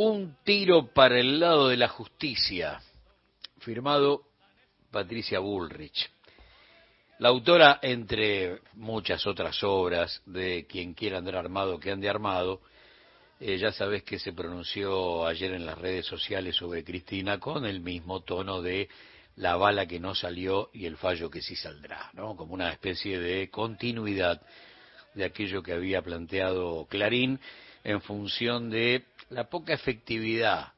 Un tiro para el lado de la justicia, firmado Patricia Bullrich. La autora, entre muchas otras obras de Quien quiera andar armado que ande armado, eh, ya sabes que se pronunció ayer en las redes sociales sobre Cristina con el mismo tono de la bala que no salió y el fallo que sí saldrá, ¿no? Como una especie de continuidad de aquello que había planteado Clarín en función de la poca efectividad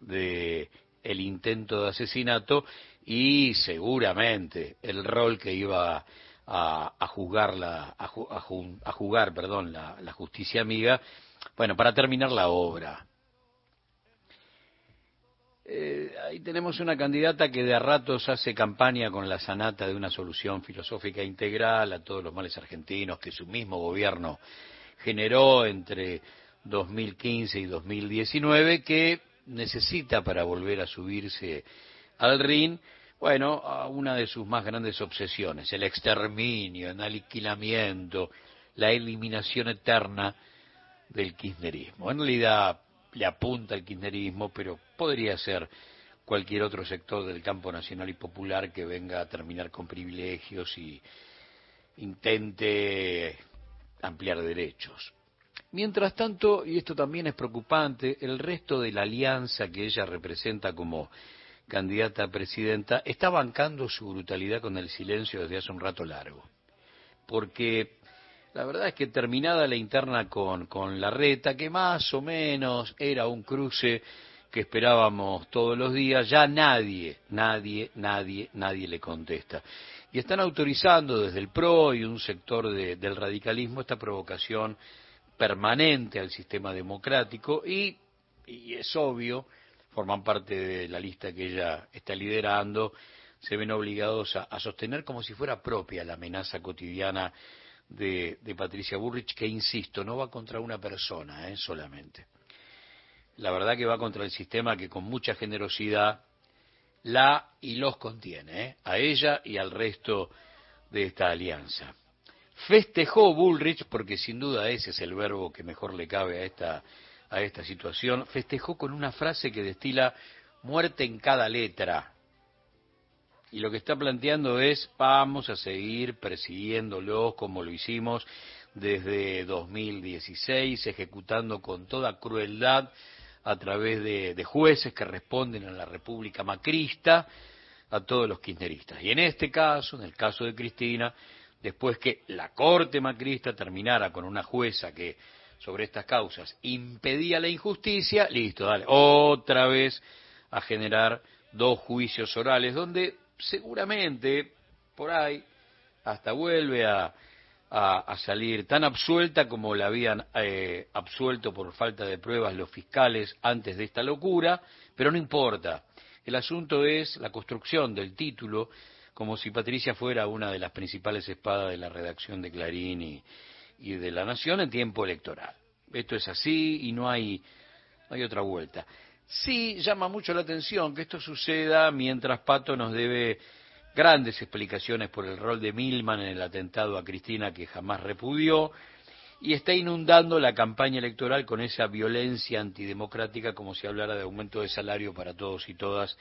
de el intento de asesinato y seguramente el rol que iba a, jugar la a, jugar perdón la, la justicia amiga. Bueno para terminar la obra. Eh, ahí tenemos una candidata que de a ratos hace campaña con la sanata de una solución filosófica integral a todos los males argentinos que su mismo gobierno generó entre 2015 y 2019 que necesita para volver a subirse al ring, bueno, a una de sus más grandes obsesiones, el exterminio, el aniquilamiento, la eliminación eterna del kirchnerismo. En realidad le apunta al kirchnerismo, pero podría ser cualquier otro sector del campo nacional y popular que venga a terminar con privilegios y intente ampliar derechos. Mientras tanto, y esto también es preocupante, el resto de la alianza que ella representa como candidata a presidenta está bancando su brutalidad con el silencio desde hace un rato largo. Porque la verdad es que terminada la interna con, con la reta, que más o menos era un cruce que esperábamos todos los días, ya nadie, nadie, nadie, nadie le contesta. Y están autorizando desde el PRO y un sector del radicalismo esta provocación permanente al sistema democrático y, es obvio, forman parte de la lista que ella está liderando, se ven obligados a, sostener como si fuera propia la amenaza cotidiana de, Patricia Burrich, que insisto, no va contra una persona ¿eh? solamente. La verdad que va contra el sistema que con mucha generosidad la y los contiene, ¿eh? a ella y al resto de esta alianza. Festejó Bullrich, porque sin duda ese es el verbo que mejor le cabe a esta, a esta situación, festejó con una frase que destila muerte en cada letra. Y lo que está planteando es, vamos a seguir persiguiéndolos como lo hicimos desde 2016, ejecutando con toda crueldad a través de, jueces que responden a la República Macrista a todos los kirchneristas. Y en este caso, en el caso de Cristina, después que la Corte Macrista terminara con una jueza que sobre estas causas impedía la injusticia, listo, dale, otra vez a generar dos juicios orales, donde seguramente por ahí hasta vuelve a, a, salir tan absuelta como la habían eh, absuelto por falta de pruebas los fiscales antes de esta locura, pero no importa. El asunto es la construcción del título como si Patricia fuera una de las principales espadas de la redacción de Clarín y, de La Nación en tiempo electoral. Esto es así y no hay, no hay otra vuelta. Sí llama mucho la atención que esto suceda mientras Pato nos debe grandes explicaciones por el rol de Milman en el atentado a Cristina que jamás repudió y está inundando la campaña electoral con esa violencia antidemocrática como si hablara de aumento de salario para todos y todas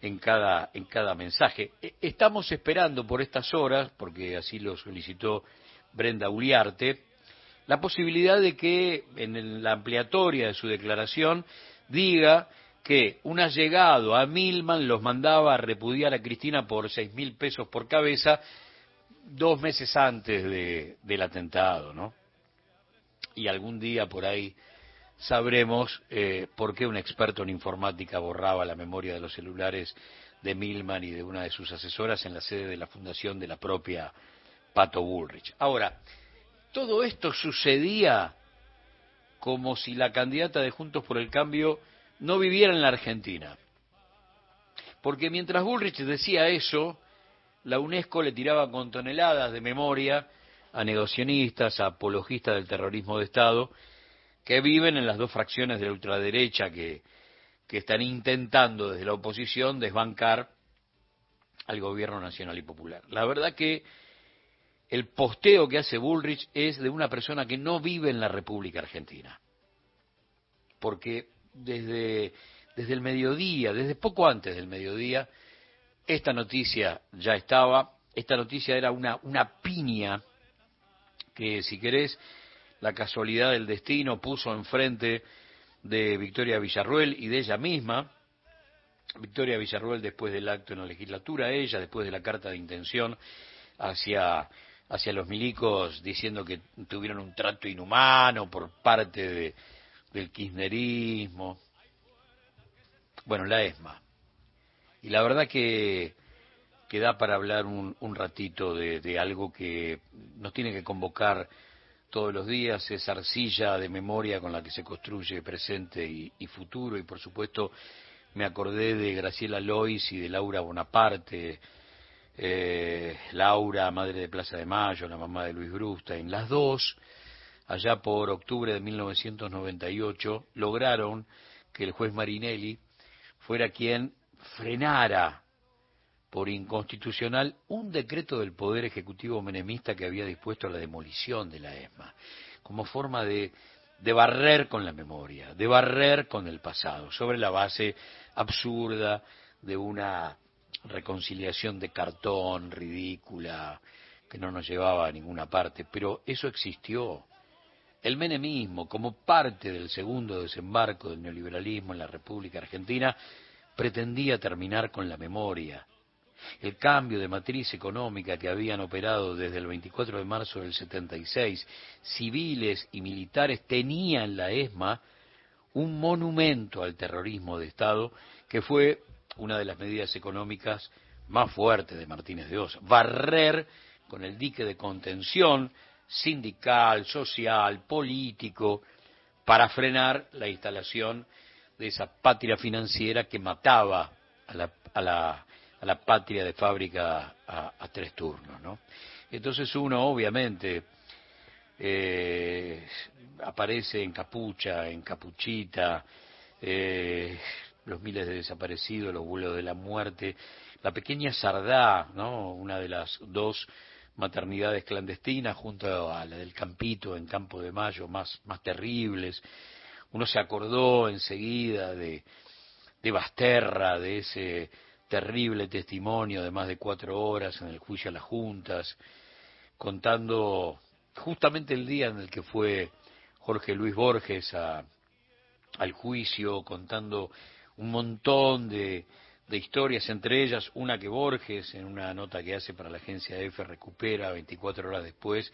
en cada, en cada mensaje. E, estamos esperando por estas horas, porque así lo solicitó Brenda Uliarte, la posibilidad de que en la ampliatoria de su declaración diga que un allegado a Milman los mandaba a repudiar a Cristina por seis mil pesos por cabeza dos meses antes de, del atentado, ¿no? Y algún día por ahí sabremos eh, por qué un experto en informática borraba la memoria de los celulares de Milman y de una de sus asesoras en la sede de la fundación de la propia Pato Bullrich. Ahora, todo esto sucedía como si la candidata de Juntos por el Cambio no viviera en la Argentina. Porque mientras Bullrich decía eso, la UNESCO le tiraba con toneladas de memoria a negacionistas, a apologistas del terrorismo de Estado, que viven en las dos fracciones de la ultraderecha que, que están intentando desde la oposición desbancar al gobierno nacional y popular. La verdad que el posteo que hace Bullrich es de una persona que no vive en la República Argentina. porque desde, desde el mediodía, desde poco antes del mediodía, esta noticia ya estaba, esta noticia era una, una piña que, si querés, la casualidad del destino puso enfrente de Victoria Villarruel y de ella misma. Victoria Villarruel después del acto en la legislatura, ella después de la carta de intención hacia, hacia los milicos diciendo que tuvieron un trato inhumano por parte de, del kirchnerismo. Bueno, la ESMA. Y la verdad que, que da para hablar un, un ratito de, de, algo que nos tiene que convocar todos los días, esa arcilla de memoria con la que se construye presente y, futuro, y por supuesto me acordé de Graciela Lois y de Laura Bonaparte, eh, Laura, madre de Plaza de Mayo, la mamá de Luis Brustein, las dos, allá por octubre de 1998, lograron que el juez Marinelli fuera quien frenara por inconstitucional un decreto del Poder Ejecutivo menemista que había dispuesto la demolición de la ESMA, como forma de, de barrer con la memoria, de barrer con el pasado, sobre la base absurda de una reconciliación de cartón ridícula que no nos llevaba a ninguna parte, pero eso existió. El menemismo, como parte del segundo desembarco del neoliberalismo en la República Argentina, pretendía terminar con la memoria. El cambio de matriz económica que habían operado desde el 24 de marzo del 76, civiles y militares tenían en la ESMA un monumento al terrorismo de Estado que fue una de las medidas económicas más fuertes de Martínez de Osa. Barrer con el dique de contención sindical, social, político, para frenar la instalación de esa patria financiera que mataba a la, a la, a la patria de fábrica a, tres turnos. ¿no? Entonces uno obviamente eh, aparece en capucha, en capuchita, eh, los miles de desaparecidos, los vuelos de la muerte, la pequeña Sardá, ¿no? una de las dos maternidades clandestinas junto a la del Campito en Campo de Mayo, más, más terribles, uno se acordó enseguida de, de Basterra, de ese terrible testimonio de más de cuatro horas en el juicio a las juntas, contando justamente el día en el que fue Jorge Luis Borges a, al juicio, contando un montón de, de historias, entre ellas una que Borges, en una nota que hace para la agencia EFE, recupera 24 horas después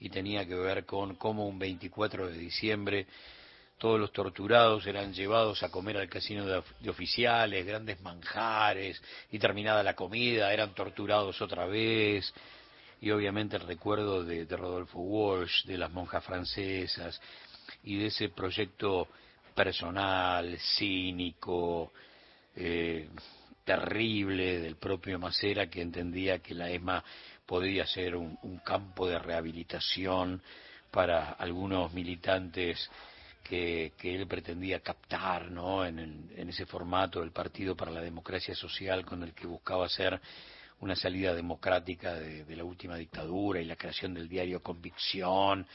y tenía que ver con cómo un 24 de diciembre todos los torturados eran llevados a comer al casino de, oficiales, grandes manjares, y terminada la comida eran torturados otra vez, y obviamente el recuerdo de, de Rodolfo Walsh, de las monjas francesas, y de ese proyecto personal, cínico, eh, terrible del propio Macera que entendía que la ESMA podía ser un, un campo de rehabilitación para algunos militantes que, que, él pretendía captar ¿no? en, en, ese formato del Partido para la Democracia Social con el que buscaba hacer una salida democrática de, de la última dictadura y la creación del diario Convicción.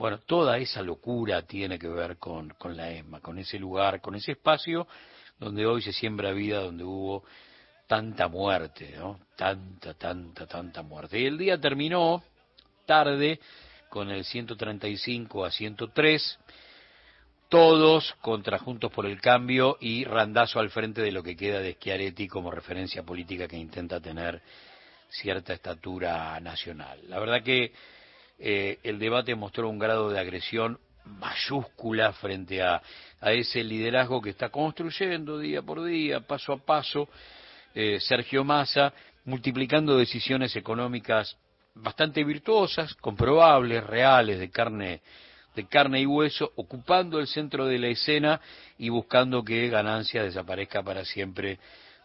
Bueno, toda esa locura tiene que ver con, con la ESMA, con ese lugar, con ese espacio donde hoy se siembra vida, donde hubo tanta muerte, ¿no? Tanta, tanta, tanta muerte. Y el día terminó tarde con el 135 a 103 todos contra Juntos por el Cambio y Randazo al frente de lo que queda de Schiaretti como referencia política que intenta tener cierta estatura nacional. La verdad que eh, el debate mostró un grado de agresión mayúscula frente a, a, ese liderazgo que está construyendo día por día, paso a paso, eh, Sergio Massa, multiplicando decisiones económicas bastante virtuosas, comprobables, reales, de carne de carne y hueso, ocupando el centro de la escena y buscando que ganancia desaparezca para siempre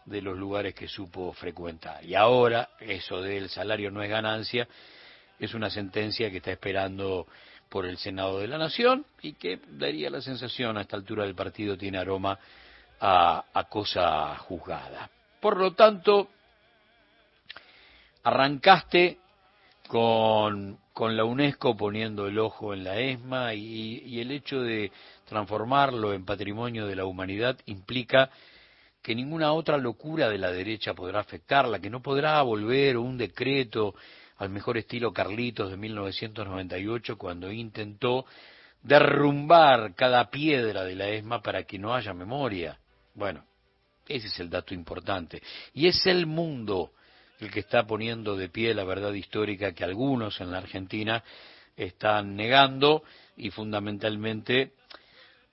de los lugares que supo frecuentar. Y ahora, eso del salario no es ganancia, es una sentencia que está esperando por el Senado de la Nación y que daría la sensación a esta altura del partido tiene aroma a, a cosa juzgada. Por lo tanto, arrancaste con con la UNESCO poniendo el ojo en la ESMA y, el hecho de transformarlo en patrimonio de la humanidad implica que ninguna otra locura de la derecha podrá afectarla, que no podrá volver un decreto al mejor estilo Carlitos de 1998 cuando intentó derrumbar cada piedra de la ESMA para que no haya memoria. Bueno, ese es el dato importante. Y es el mundo el que está poniendo de pie la verdad histórica que algunos en la Argentina están negando y fundamentalmente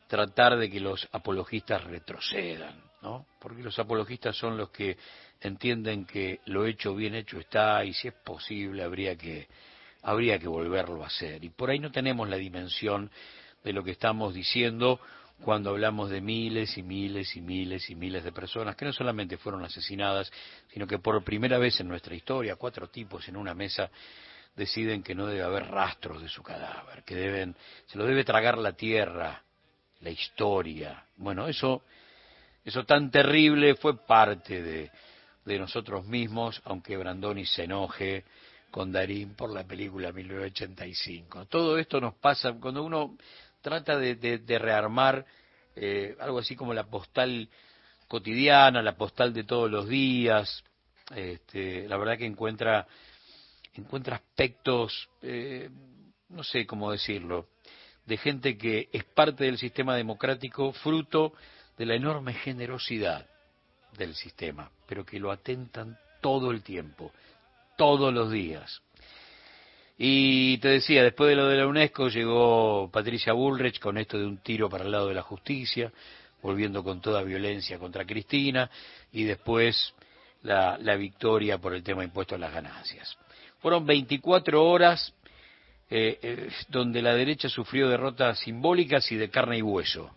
tratar de que los apologistas retrocedan, ¿no? Porque los apologistas son los que entienden que lo hecho bien hecho está y si es posible habría que habría que volverlo a hacer. Y por ahí no tenemos la dimensión de lo que estamos diciendo cuando hablamos de miles y miles y miles y miles de personas que no solamente fueron asesinadas, sino que por primera vez en nuestra historia, cuatro tipos en una mesa deciden que no debe haber rastros de su cadáver, que deben, se lo debe tragar la tierra, la historia. Bueno, eso, eso tan terrible fue parte de, de nosotros mismos, aunque Brandoni se enoje con Darín por la película 1985. Todo esto nos pasa cuando uno trata de, rearmar eh, algo así como la postal cotidiana, la postal de todos los días. Este, la verdad que encuentra, encuentra aspectos, eh, no sé cómo decirlo, de gente que es parte del sistema democrático fruto de la enorme generosidad del sistema, pero que lo atentan todo el tiempo, todos los días. Y te decía, después de lo de la UNESCO llegó Patricia Bullrich con esto de un tiro para el lado de la justicia, volviendo con toda violencia contra Cristina, y después la, victoria por el tema impuesto a las ganancias. Fueron 24 horas eh, eh, donde la derecha sufrió derrotas simbólicas y de carne y hueso.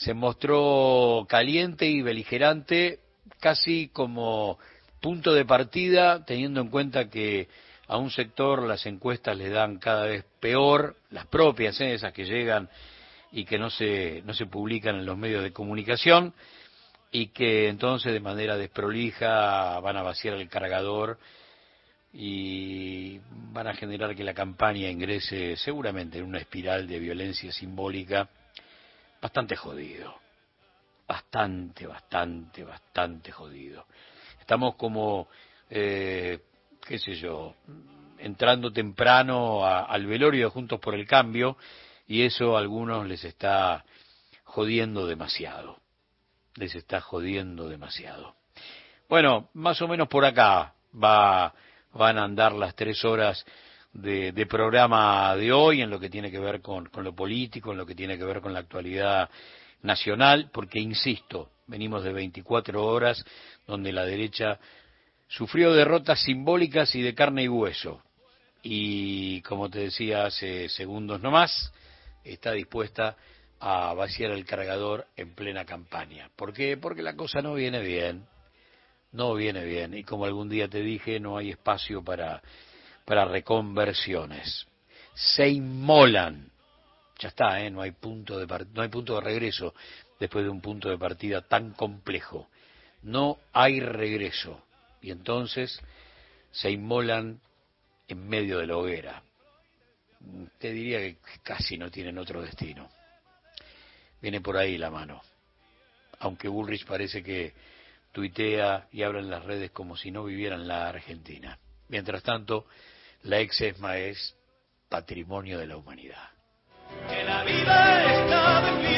Se mostró caliente y beligerante, casi como punto de partida, teniendo en cuenta que a un sector las encuestas le dan cada vez peor, las propias, ¿eh? esas que llegan y que no se, no se publican en los medios de comunicación, y que entonces de manera desprolija van a vaciar el cargador y van a generar que la campaña ingrese seguramente en una espiral de violencia simbólica bastante jodido, bastante, bastante, bastante jodido. Estamos como eh, qué sé yo, entrando temprano al velorio Juntos por el Cambio y eso a algunos les está jodiendo demasiado. Les está jodiendo demasiado. Bueno, más o menos por acá va, van a andar las tres horas de, programa de hoy en lo que tiene que ver con, con lo político, en lo que tiene que ver con la actualidad nacional, porque, insisto, venimos de 24 horas donde la derecha sufrió derrotas simbólicas y de carne y hueso. Y como te decía hace segundos nomás, está dispuesta a vaciar el cargador en plena campaña. ¿Por qué? Porque la cosa no viene bien. No viene bien. Y como algún día te dije, no hay espacio para, para reconversiones. Se inmolan. Ya está, ¿eh? no, hay punto de, no hay punto de regreso después de un punto de partida tan complejo. No hay regreso y entonces se inmolan en medio de la hoguera. Te diría que casi no tienen otro destino. Viene por ahí la mano. Aunque Bullrich parece que tuitea y habla en las redes como si no viviera en la Argentina. Mientras tanto, la ex ESMA es patrimonio de la humanidad.